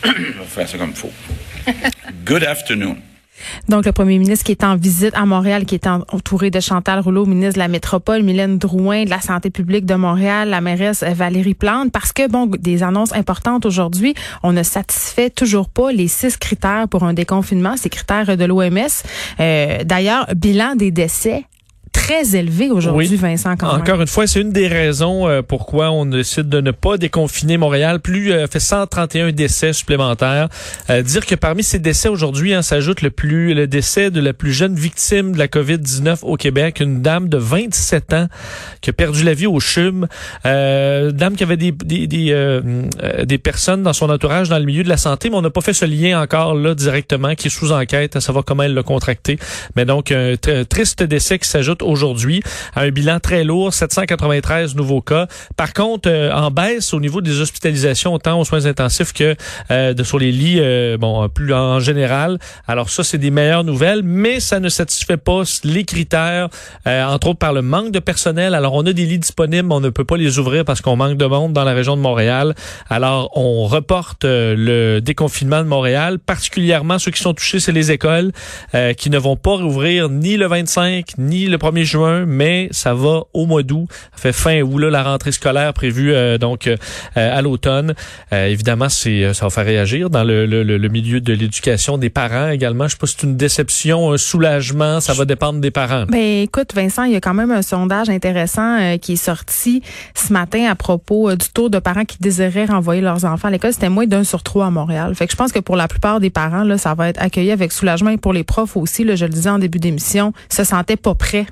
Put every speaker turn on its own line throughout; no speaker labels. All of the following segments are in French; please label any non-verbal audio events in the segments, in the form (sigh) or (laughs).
(coughs) Je vais faire ça comme il faut. Good afternoon.
Donc, le premier ministre qui est en visite à Montréal, qui est entouré de Chantal Rouleau, ministre de la Métropole, Mylène Drouin, de la Santé publique de Montréal, la mairesse Valérie Plante, parce que, bon, des annonces importantes aujourd'hui, on ne satisfait toujours pas les six critères pour un déconfinement, ces critères de l'OMS. Euh, D'ailleurs, bilan des décès très élevé aujourd'hui, Vincent. Quand
Encore une fois, c'est une des raisons euh, pourquoi on décide de ne pas déconfiner Montréal. Plus euh, fait 131 décès supplémentaires. Euh, dire que parmi ces décès aujourd'hui, hein, s'ajoute le plus le décès de la plus jeune victime de la COVID-19 au Québec, une dame de 27 ans qui a perdu la vie au CHUM. Euh, dame qui avait des des des, des personnes dans son entourage dans le milieu de la santé, mais on n'a pas fait ce lien encore là directement, qui est sous enquête à savoir comment elle l'a contracté. Mais donc un triste décès qui s'ajoute aujourd'hui à un bilan très lourd, 793 nouveaux cas. Par contre, euh, en baisse au niveau des hospitalisations, autant aux soins intensifs que euh, sur les lits, euh, bon, plus en général. Alors ça, c'est des meilleures nouvelles, mais ça ne satisfait pas les critères, entre autres par le manque de personnel. Alors on a des lits disponibles, mais on ne peut pas les ouvrir parce qu'on manque de monde dans la région de Montréal. Alors on reporte le déconfinement de Montréal, particulièrement ceux qui sont touchés, c'est les écoles qui ne vont pas rouvrir ni le 25 ni le 1er mais ça va au mois d'août. Ça fait fin août, là, la rentrée scolaire prévue euh, donc euh, à l'automne. Euh, évidemment, c'est ça va faire réagir dans le milieu de l'éducation des parents également. Je sais pas si c'est une déception, un soulagement, ça va dépendre des parents.
Ben écoute, Vincent, il y a quand même un sondage intéressant qui est sorti ce matin à propos du taux de parents qui désiraient renvoyer leurs enfants à l'école. C'était moins d'un sur trois à Montréal. Fait que je pense que pour la plupart des parents, là, ça va être accueilli avec soulagement et pour les profs aussi. Là, je le disais en début d'émission, se sentaient pas prêts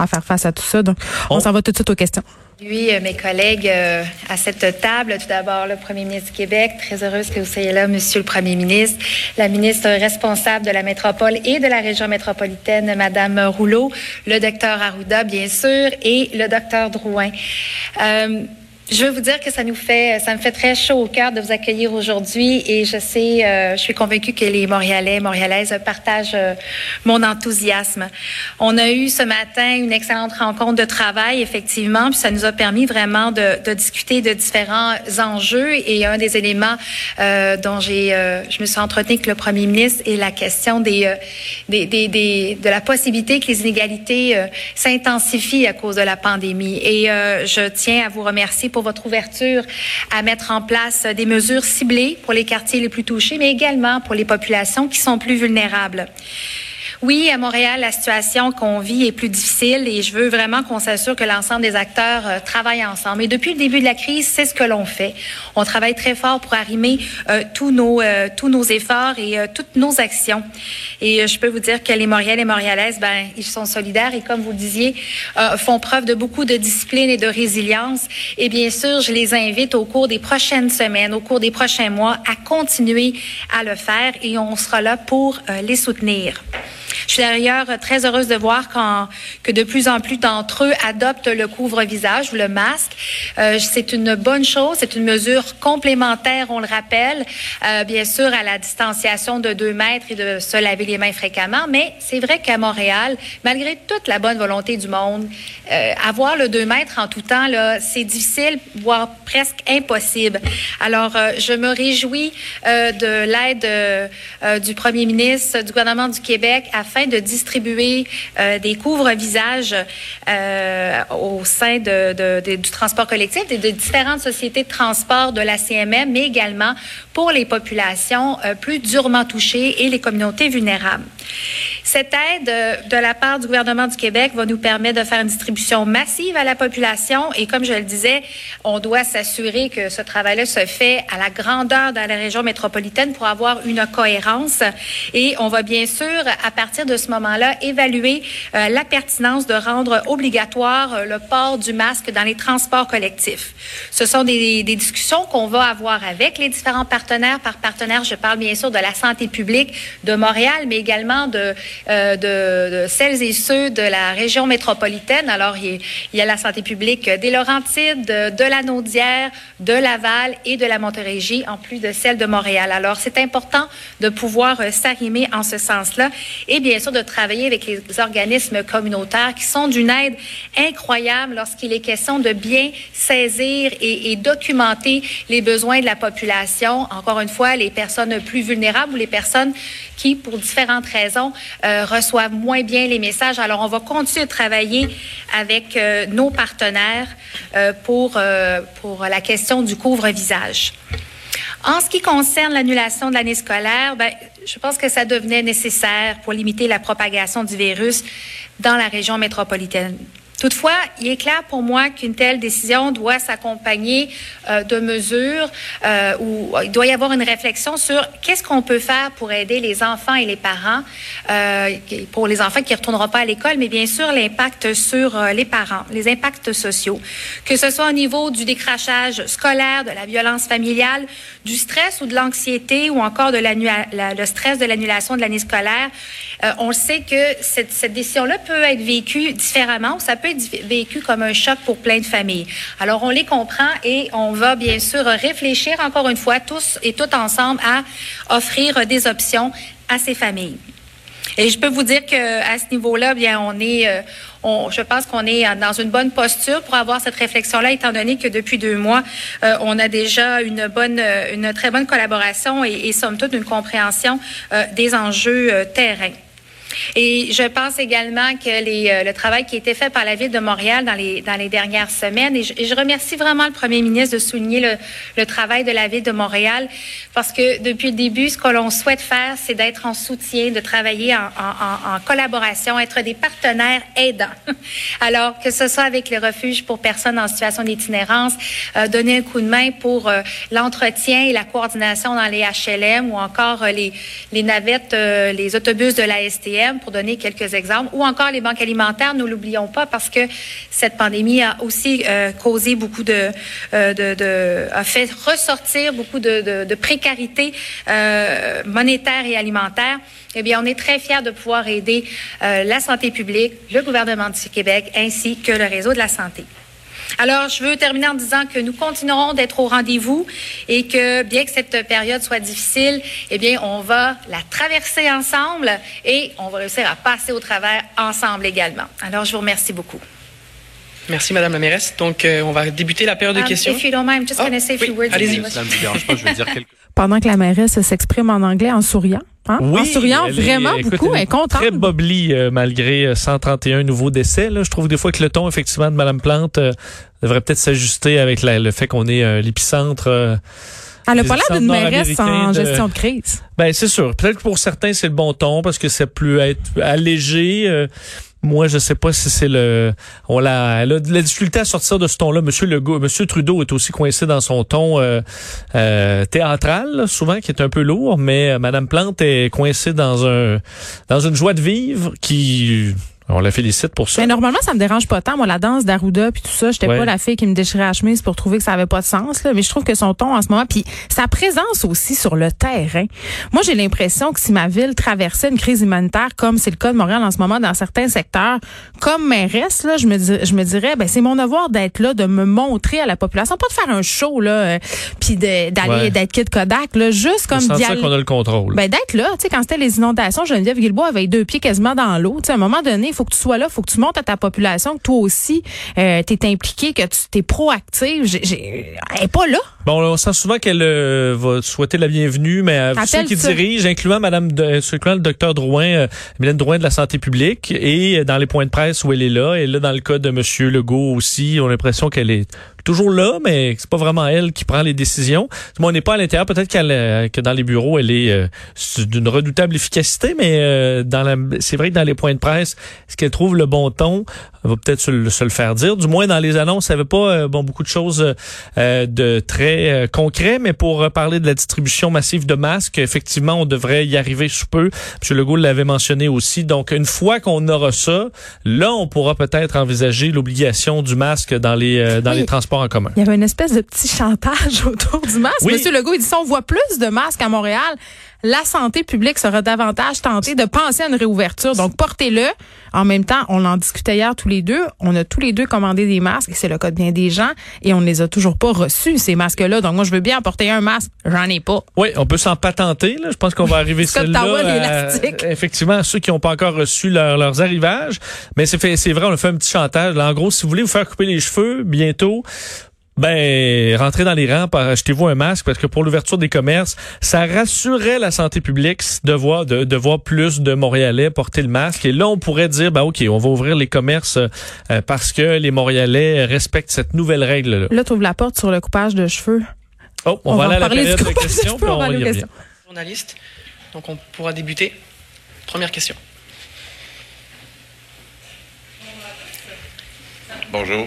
à faire face à tout ça. Donc, on, s'en va tout de suite aux questions.
Oui, euh, mes collègues euh, à cette table. Tout d'abord, le premier ministre du Québec. Très heureuse que vous soyez là, Monsieur le Premier ministre. La ministre responsable de la métropole et de la région métropolitaine, Madame Rouleau. Le docteur Arruda, bien sûr, et le docteur Drouin. Euh, je veux vous dire que ça nous fait, ça me fait très chaud au cœur de vous accueillir aujourd'hui et je sais, euh, je suis convaincue que les Montréalais, Montréalaises partagent euh, mon enthousiasme. On a eu ce matin une excellente rencontre de travail, effectivement, puis ça nous a permis vraiment de, de discuter de différents enjeux et un des éléments euh, dont j'ai, euh, je me suis entretenue avec le Premier ministre est la question des, des, des, des, de la possibilité que les inégalités s'intensifient à cause de la pandémie. Et je tiens à vous remercier pour votre ouverture à mettre en place des mesures ciblées pour les quartiers les plus touchés, mais également pour les populations qui sont plus vulnérables. Oui, à Montréal, la situation qu'on vit est plus difficile et je veux vraiment qu'on s'assure que l'ensemble des acteurs euh, travaillent ensemble. Et depuis le début de la crise, c'est ce que l'on fait. On travaille très fort pour arrimer euh, tous nos euh, tous nos efforts et toutes nos actions. Et je peux vous dire que les Montréalais et Montréalaises, ben, ils sont solidaires et comme vous le disiez, font preuve de beaucoup de discipline et de résilience. Et bien sûr, je les invite au cours des prochaines semaines, au cours des prochains mois, à continuer à le faire et on sera là pour les soutenir. Je suis d'ailleurs très heureuse de voir que de plus en plus d'entre eux adoptent le couvre-visage ou le masque. Euh, c'est une bonne chose, c'est une mesure complémentaire, on le rappelle, euh, bien sûr à la distanciation de deux mètres et de se laver les mains fréquemment, mais c'est vrai qu'à Montréal, malgré toute la bonne volonté du monde, euh, avoir le deux mètres en tout temps, là, c'est difficile, voire presque impossible. Alors, je me réjouis de l'aide du premier ministre, du gouvernement du Québec afin de distribuer euh, des couvre-visages euh, au sein du transport collectif et de différentes sociétés de transport de la CMM, mais également pour les populations euh, plus durement touchées et les communautés vulnérables. Cette aide de la part du gouvernement du Québec va nous permettre de faire une distribution massive à la population et comme je le disais, on doit s'assurer que ce travail-là se fait à la grandeur de la région métropolitaine pour avoir une cohérence et on va bien sûr à partir de ce moment-là évaluer euh, la pertinence de rendre obligatoire euh, le port du masque dans les transports collectifs. Ce sont des, des discussions qu'on va avoir avec les différents partenaires. Par partenaires, je parle bien sûr de la santé publique de Montréal, mais également de euh, de, celles et ceux de la région métropolitaine. Alors, il y a la santé publique des Laurentides, de, la Naudière, de Laval et de la Montérégie, en plus de celle de Montréal. Alors, c'est important de pouvoir euh, s'arrimer en ce sens-là et bien sûr de travailler avec les organismes communautaires qui sont d'une aide incroyable lorsqu'il est question de bien saisir et, et documenter les besoins de la population. Encore une fois, les personnes plus vulnérables ou les personnes qui, pour différentes raisons, euh, reçoivent moins bien les messages. Alors, on va continuer de travailler avec euh, nos partenaires euh, pour, euh, pour la question du couvre-visage. En ce qui concerne l'annulation de l'année scolaire, ben, je pense que ça devenait nécessaire pour limiter la propagation du virus dans la région métropolitaine. Toutefois, il est clair pour moi qu'une telle décision doit s'accompagner euh, de mesures euh, où il doit y avoir une réflexion sur qu'est-ce qu'on peut faire pour aider les enfants et les parents, euh, pour les enfants qui ne retourneront pas à l'école, mais bien sûr l'impact sur euh, les parents, les impacts sociaux, que ce soit au niveau du décrachage scolaire, de la violence familiale, du stress ou de l'anxiété ou encore de la, le stress de l'annulation de l'année scolaire. Euh, on sait que cette, cette décision-là peut être vécue différemment ça peut vécu comme un choc pour plein de familles. Alors, on les comprend et on va bien sûr réfléchir encore une fois tous et tout ensemble à offrir des options à ces familles. Et je peux vous dire que à ce niveau-là, bien, on est, euh, je pense qu'on est dans une bonne posture pour avoir cette réflexion-là, étant donné que depuis deux mois, euh, on a déjà une bonne, une très bonne collaboration et, et somme toute une compréhension euh, des enjeux euh, terrain. Et je pense également que euh, le travail qui a été fait par la Ville de Montréal dans les, dans les dernières semaines, et je, remercie vraiment le Premier ministre de souligner le, travail de la Ville de Montréal, parce que depuis le début, ce que l'on souhaite faire, c'est d'être en soutien, de travailler en, collaboration, être des partenaires aidants. (laughs) Alors, que ce soit avec les refuges pour personnes en situation d'itinérance, euh, donner un coup de main pour euh, l'entretien et la coordination dans les HLM ou encore les, les navettes, les autobus de la STM pour donner quelques exemples, ou encore les banques alimentaires, nous l'oublions pas parce que cette pandémie a aussi euh, causé beaucoup de, euh, de, a fait ressortir beaucoup de, précarité euh, monétaire et alimentaire. Eh bien, on est très fiers de pouvoir aider la santé publique, le gouvernement du Québec, ainsi que le réseau de la santé. Alors, je veux terminer en disant que nous continuerons d'être au rendez-vous et que bien que cette période soit difficile, eh bien, on va la traverser ensemble et on va réussir à passer au travers ensemble également. Alors, je vous remercie beaucoup.
Merci, Madame la mairesse. Donc, euh, on va débuter la période de
um,
questions.
If you don't mind, I'm just
Oh,
going to say a few
oui,
words
allez-y.
Ça ne me dérange pas, je vais dire quelque
Pendant que la mairesse s'exprime en anglais en souriant. Hein? en souriant
elle est-
vraiment
écoute,
beaucoup,
elle
elle est contente.
Très bobli euh, malgré euh, 131 nouveaux décès. Là. Je trouve des fois que le ton effectivement de Madame Plante euh, devrait peut-être s'ajuster avec la- le fait qu'on est euh, l'épicentre. euh,
Elle n'a pas l'air d'une mairesse en
de-
gestion de crise.
Ben c'est sûr. Peut-être que pour certains c'est le bon ton parce que ça peut être allégé. Moi, je sais pas si c'est le. On l'a, elle a de la difficulté à sortir de ce ton-là. Monsieur Legault, Trudeau est aussi coincé dans son ton euh, euh, théâtral, souvent qui est un peu lourd, mais euh, Madame Plante est coincée dans un dans une joie de vivre qui. On la félicite pour ça.
Mais normalement, ça me dérange pas tant. Moi, la danse d'Arruda puis tout ça, j'étais
Ouais.
pas la fille qui me déchirait la chemise pour trouver que ça avait pas de sens. Là. Mais je trouve que son ton en ce moment, puis sa présence aussi sur le terrain. Moi, j'ai l'impression que si ma ville traversait une crise humanitaire, comme c'est le cas de Montréal en ce moment dans certains secteurs, comme mairesse, là, je me, dis- je me dirais, ben c'est mon devoir d'être là, de me montrer à la population, pas de faire un show là, euh, puis d'aller
Ouais.
d'être Kid Kodak, là, juste comme aller.
qu'on a le contrôle.
Ben d'être là, tu sais, quand c'était les inondations, Geneviève Guilbois avait deux pieds quasiment dans l'eau. Tu sais, à un moment donné, faut que tu sois là, il faut que tu montres à ta population que toi aussi, euh, tu es impliqué, que tu t'es proactive. J'ai, j'ai, elle est pas là.
Bon, on sent souvent qu'elle euh, va souhaiter la bienvenue, mais à ceux
Appelle
qui
ça.
dirigent, incluant Madame, de, euh, incluant le docteur Drouin, euh, Mylène Drouin de la santé publique, et euh, dans les points de presse où elle est là, et là dans le cas de Monsieur Legault aussi, on a l'impression qu'elle est toujours là, mais c'est pas vraiment elle qui prend les décisions. Moi, on n'est pas à l'intérieur, peut-être qu'elle, euh, que dans les bureaux, elle est euh, d'une redoutable efficacité, mais euh, dans la, c'est vrai que dans les points de presse, est-ce qu'elle trouve le bon ton? Va peut-être se, le- se le faire dire. Du moins, dans les annonces, elle avait pas euh, bon beaucoup de choses euh, de très euh, concret, mais pour euh, parler de la distribution massive de masques, effectivement, on devrait y arriver sous peu. M. Legault l'avait mentionné aussi. Donc, une fois qu'on aura ça, là, on pourra peut-être envisager l'obligation du masque dans les euh, dans
Oui.
les transports en commun.
Il y avait une espèce de petit chantage (laughs) autour du masque.
Oui.
Monsieur Legault, il dit ça, on voit plus de masques à Montréal la santé publique sera davantage tentée de penser à une réouverture. Donc, portez-le. En même temps, on en discutait hier tous les deux. On a tous les deux commandé des masques, et c'est le cas de bien des gens, et on ne les a toujours pas reçus, ces masques-là. Donc, moi, je veux bien porter un masque. J'en ai pas.
Oui, on peut s'en patenter. Là. Je pense qu'on va arriver celle-là. à-
élastique.
effectivement, ceux qui n'ont pas encore reçu leur- leurs arrivages. Mais c'est fait- c'est vrai, on a fait un petit chantage. Là, en gros, si vous voulez vous faire couper les cheveux bientôt, ben, rentrez dans les rangs, par- achetez-vous un masque parce que pour l'ouverture des commerces, ça rassurerait la santé publique de voir, de, de voir plus de Montréalais porter le masque. Et là, on pourrait dire, ben, OK, on va ouvrir les commerces euh, parce que les Montréalais respectent cette nouvelle règle-là.
Là, tu ouvres la porte sur le coupage de cheveux.
Oh, on,
On
va
va
aller à la période de
coupage de
questions,
cheveux, on va
y
questions.
Journaliste. Donc on pourra débuter. Première question.
Bonjour.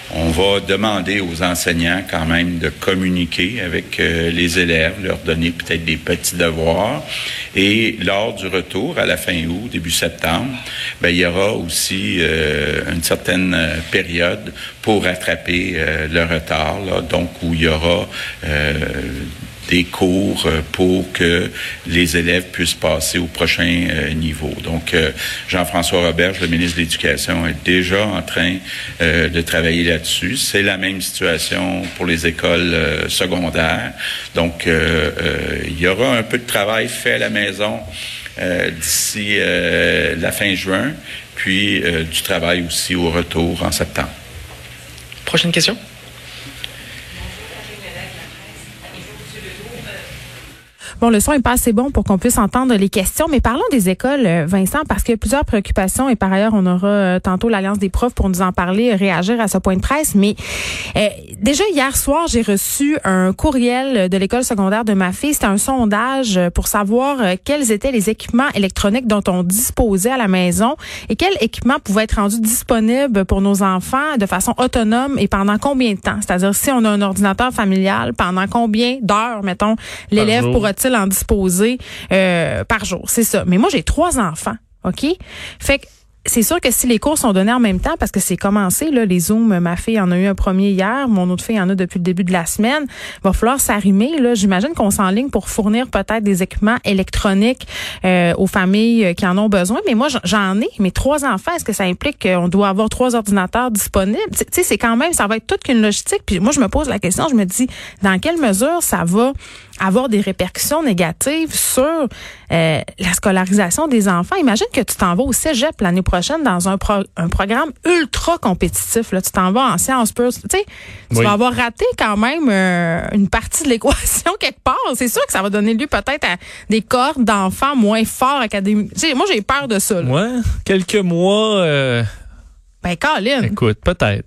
On va demander aux enseignants quand même de communiquer avec euh, les élèves, leur donner peut-être des petits devoirs. Et lors du retour, à la fin août, début septembre, ben, il y aura aussi euh, une certaine euh, période pour rattraper le retard, là, donc où il y aura des cours euh, pour que les élèves puissent passer au prochain euh, niveau. Donc, euh, Jean-François Roberge, le ministre de l'Éducation, est déjà en train de travailler là-dessus. C'est la même situation pour les écoles secondaires. Donc, il y aura un peu de travail fait à la maison d'ici la fin juin, puis du travail aussi au retour en septembre.
Prochaine question?
Bon, le son est pas assez bon pour qu'on puisse entendre les questions, mais parlons des écoles, euh, Vincent, parce qu'il y a plusieurs préoccupations et par ailleurs, on aura euh, tantôt l'Alliance des profs pour nous en parler, réagir à ce point de presse. Mais euh, déjà hier soir, j'ai reçu un courriel de l'école secondaire de ma fille. C'était un sondage pour savoir euh, quels étaient les équipements électroniques dont on disposait à la maison et quels équipements pouvaient être rendus disponibles pour nos enfants de façon autonome et pendant combien de temps? C'est-à-dire si on a un ordinateur familial, pendant combien d'heures, mettons, l'élève
jour.
En disposer euh, par jour. C'est ça. Mais moi, j'ai trois enfants, OK? Fait que c'est sûr que si les cours sont donnés en même temps, parce que c'est commencé, là, les Zooms, ma fille en a eu un premier hier, mon autre fille en a depuis le début de la semaine, va falloir s'arrimer. Là, J'imagine qu'on s'enligne pour fournir peut-être des équipements électroniques euh, aux familles euh, qui en ont besoin. Mais moi, j'en- j'en ai. Mes trois enfants, est-ce que ça implique qu'on doit avoir trois ordinateurs disponibles? Tu sais, c'est quand même, ça va être toute qu'une logistique. Puis moi, je me pose la question, je me dis, dans quelle mesure ça va avoir des répercussions négatives sur euh, la scolarisation des enfants. Imagine que tu t'en vas au cégep l'année prochaine dans un, pro- un programme ultra compétitif. Là. Tu t'en vas en sciences pures. Tu sais, tu
Oui.
vas avoir raté quand même euh, une partie de l'équation (laughs) quelque part. C'est sûr que ça va donner lieu peut-être à des corps d'enfants moins forts académiques. Tu sais, moi, j'ai peur de ça. Là.
Ouais, quelques mois, euh,
Ben, Colin,
écoute, peut-être.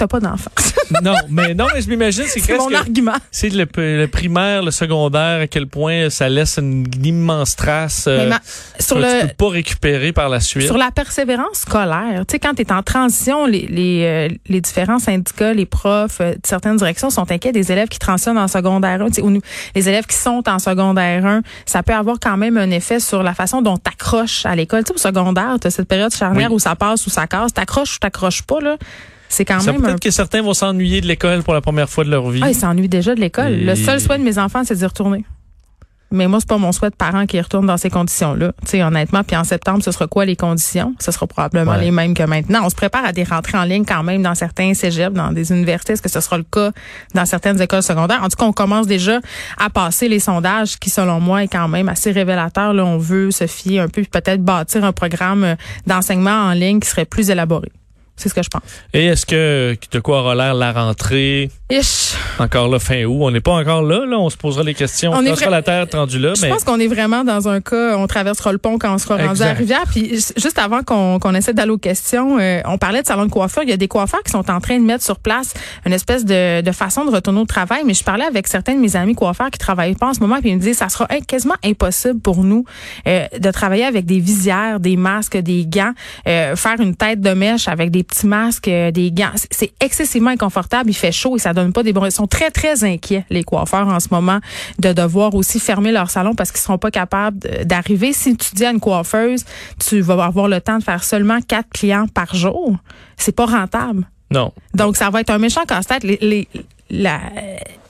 T'as pas d'enfants. (laughs)
non, mais non, mais je m'imagine, c'est
C'est mon
presque-
argument.
C'est le, le primaire, le secondaire, à quel point ça laisse une, immense trace euh,
Mais ma- sur
que
le,
tu peux pas récupérer par la suite.
Sur la persévérance scolaire, tu sais, quand tu es en transition, les, les, euh, les différents syndicats, les profs, euh, de certaines directions sont inquiets des élèves qui transitionnent en secondaire 1. Tu sais, ou les élèves qui sont en secondaire 1, ça peut avoir quand même un effet sur la façon dont tu accroches à l'école. Tu sais, au secondaire, tu as cette période charnière
Oui.
où ça passe ou ça casse. T'accroches ou t'accroches pas, là? C'est quand
Ça
même un
peut-être que certains vont s'ennuyer de l'école pour la première fois de leur vie.
ah, ils s'ennuient déjà de l'école.
Et-
Le seul souhait de mes enfants, c'est d'y retourner. Mais moi, c'est pas mon souhait de parents qui retournent dans ces conditions-là. Tu sais, honnêtement, puis en septembre, ce sera quoi les conditions? Ce sera probablement
Ouais.
les mêmes que maintenant. On se prépare à des rentrées en ligne quand même dans certains cégeps, dans des universités. Est-ce que ce sera le cas dans certaines écoles secondaires? En tout cas, on commence déjà à passer les sondages qui, selon moi, est quand même assez révélateur. Là, on veut se fier un peu, peut-être bâtir un programme euh, d'enseignement en ligne qui serait plus élaboré. C'est ce que je pense.
Et est-ce que de quoi aura l'air la rentrée? Encore là fin août? On n'est pas encore là, là. On se posera les questions.
On
On la terre rendue là,
Je
mais
pense qu'on est vraiment dans un cas, on traversera le pont quand on sera rendu
Exact.
à la rivière. Puis juste avant qu'on essaie d'aller aux questions, euh, on parlait de salon de coiffure. Il y a des coiffeurs qui sont en train de mettre sur place une espèce de, de façon de retourner au travail. Mais je parlais avec certains de mes amis coiffeurs qui travaillent pas en ce moment, puis ils me disaient ça sera quasiment impossible pour nous euh, de travailler avec des visières, des masques, des gants, euh, faire une tête de mèche avec des petits masques, euh, des gants. C'est excessivement inconfortable. Il fait chaud et ça donne pas des bons. Ils sont très, très inquiets, les coiffeurs, en ce moment, de devoir aussi fermer leur salon parce qu'ils seront pas capables d'arriver. Si tu dis à une coiffeuse, tu vas avoir le temps de faire seulement quatre clients par jour. C'est pas rentable.
Non.
Donc, ça va être un méchant casse-tête. Les, les, la,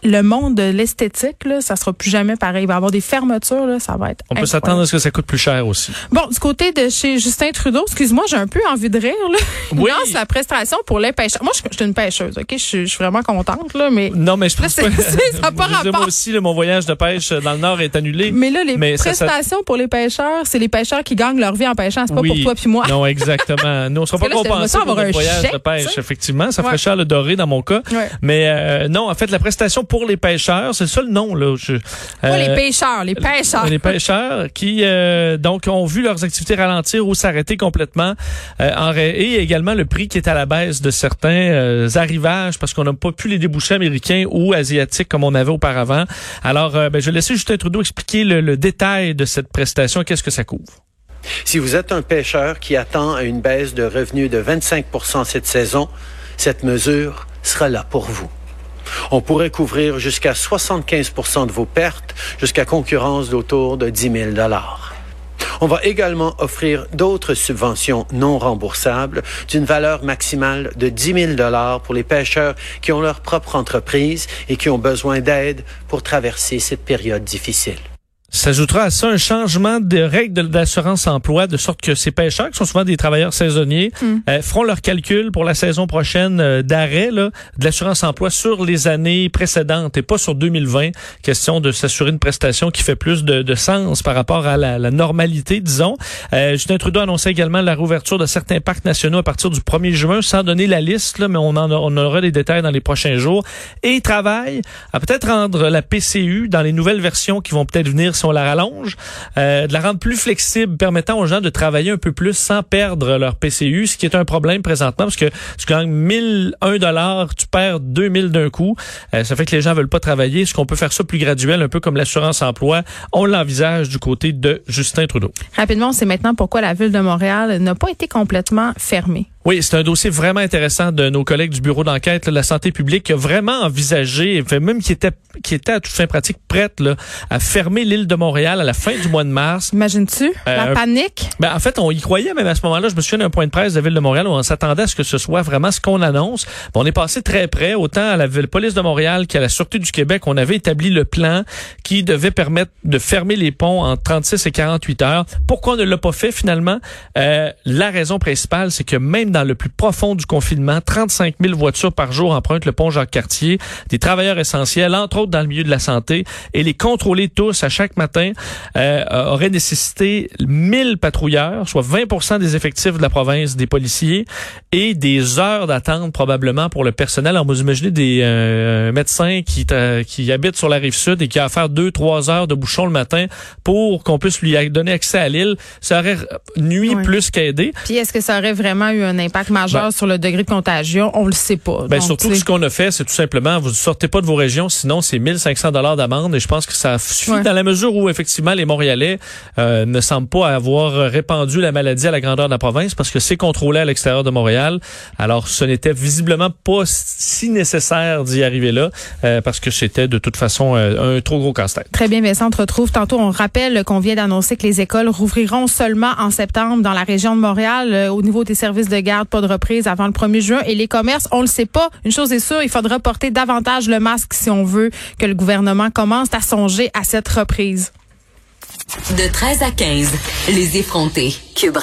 le monde de l'esthétique, là, ça sera plus jamais pareil. Il va y avoir des fermetures, là, ça va être.
On peut s'attendre à ce que ça coûte plus cher aussi.
Bon, du côté de chez Justin Trudeau, excuse-moi, j'ai un peu envie de rire. Là. (laughs) Oui. lance la prestation pour les pêcheurs. Moi, je, suis une pêcheuse, ok, je, suis vraiment contente là, mais.
Non, mais je (laughs) pense que ça pas (laughs) rapport. Moi aussi, mon voyage de pêche dans le Nord est annulé.
Mais là, les prestations pour les pêcheurs, c'est les pêcheurs qui gagnent leur vie en pêchant, c'est pas pour toi puis moi.
Non, exactement. Nous, on sera pas compensés pour notre voyage de pêche. Effectivement, ça ferait cher le doré dans mon cas. Mais euh, non, en fait, la prestation pour les pêcheurs, c'est ça le nom là.
Je, euh, les pêcheurs, les pêcheurs.
Les pêcheurs qui euh, donc ont vu leurs activités ralentir ou s'arrêter complètement euh, en, et également le prix qui est à la baisse de certains euh, arrivages parce qu'on n'a pas pu les déboucher américains ou asiatiques comme on avait auparavant. Alors, ben, je vais laisser Justin Trudeau expliquer le, le détail de cette prestation. Qu'est-ce que ça couvre?
Si vous êtes un pêcheur qui attend une baisse de revenus de 25% cette saison, cette mesure sera là pour vous. On pourrait couvrir jusqu'à 75% de vos pertes, jusqu'à concurrence d'autour de 10 000 on va également offrir d'autres subventions non remboursables d'une valeur maximale de 10 000 pour les pêcheurs qui ont leur propre entreprise et qui ont besoin d'aide pour traverser cette période difficile.
S'ajoutera à ça un changement de règles d'assurance emploi de sorte que ces pêcheurs, qui sont souvent des travailleurs saisonniers, mm. euh, feront leur calcul pour la saison prochaine euh, d'arrêt de l'assurance emploi sur les années précédentes et pas sur 2020. Question de s'assurer une prestation qui fait plus de, de sens par rapport à la, la normalité, disons. Euh, Justin Trudeau annonçait également la réouverture de certains parcs nationaux à partir du 1er juin, sans donner la liste, là, mais on, en on aura des détails dans les prochains jours. Et il travaille à peut-être rendre la PCU dans les nouvelles versions qui vont peut-être venir on la rallonge, euh, de la rendre plus flexible, permettant aux gens de travailler un peu plus sans perdre leur PCU, ce qui est un problème présentement parce que tu gagnes 1001 dollars, tu perds 2000 d'un coup. Euh, ça fait que les gens veulent pas travailler. Est-ce qu'on peut faire ça plus graduel, un peu comme l'assurance emploi? On l'envisage du côté de Justin Trudeau.
Rapidement, sait maintenant pourquoi la ville de Montréal n'a pas été complètement fermée.
Oui, c'est un dossier vraiment intéressant de nos collègues du bureau d'enquête de la santé publique qui a vraiment envisagé, même qui était qui était à toute fin pratique prête là, à fermer l'île de Montréal à la fin du mois de mars.
Imagines-tu? Euh, la panique?
Ben, en fait, on y croyait même à ce moment-là. Je me souviens d'un point de presse de la ville de Montréal où on s'attendait à ce que ce soit vraiment ce qu'on annonce. on est passé très près, autant à la ville, police de Montréal qu'à la sûreté du Québec. On avait établi le plan qui devait permettre de fermer les ponts en 36 et 48 heures. Pourquoi on ne l'a pas fait finalement? Euh, La raison principale, c'est que même dans le plus profond du confinement. 35 000 voitures par jour empruntent le pont Jacques-Cartier. Des travailleurs essentiels, entre autres dans le milieu de la santé, et les contrôler tous à chaque matin euh, aurait nécessité 1000 patrouilleurs, soit 20% des effectifs de la province des policiers, et des heures d'attente probablement pour le personnel. Alors vous imaginez des euh, médecins qui, qui habitent sur la rive sud et qui a à faire deux, trois heures de bouchon le matin pour qu'on puisse lui donner accès à l'île. Ça aurait nuit plus qu'aider.
Puis est-ce que ça aurait vraiment eu un impact majeur ben, sur le degré de contagion, on le sait pas.
Ben surtout ce qu'on a fait, c'est tout simplement, vous sortez pas de vos régions, sinon c'est 1500 dollars d'amende et je pense que ça suffit dans la mesure où effectivement les Montréalais euh, ne semblent pas avoir répandu la maladie à la grandeur de la province parce que c'est contrôlé à l'extérieur de Montréal. Alors ce n'était visiblement pas si nécessaire d'y arriver là euh, parce que c'était de toute façon euh, un trop gros casse-tête.
Très bien, mais ça on te retrouve tantôt. On rappelle qu'on vient d'annoncer que les écoles rouvriront seulement en septembre dans la région de Montréal au niveau des services de garde de reprise avant le 1er juin. Et les commerces, on le sait pas. Une chose est sûre, il faudra porter davantage le masque si on veut que le gouvernement commence à songer à cette reprise.
De 13 à 15, les effrontés. Cube.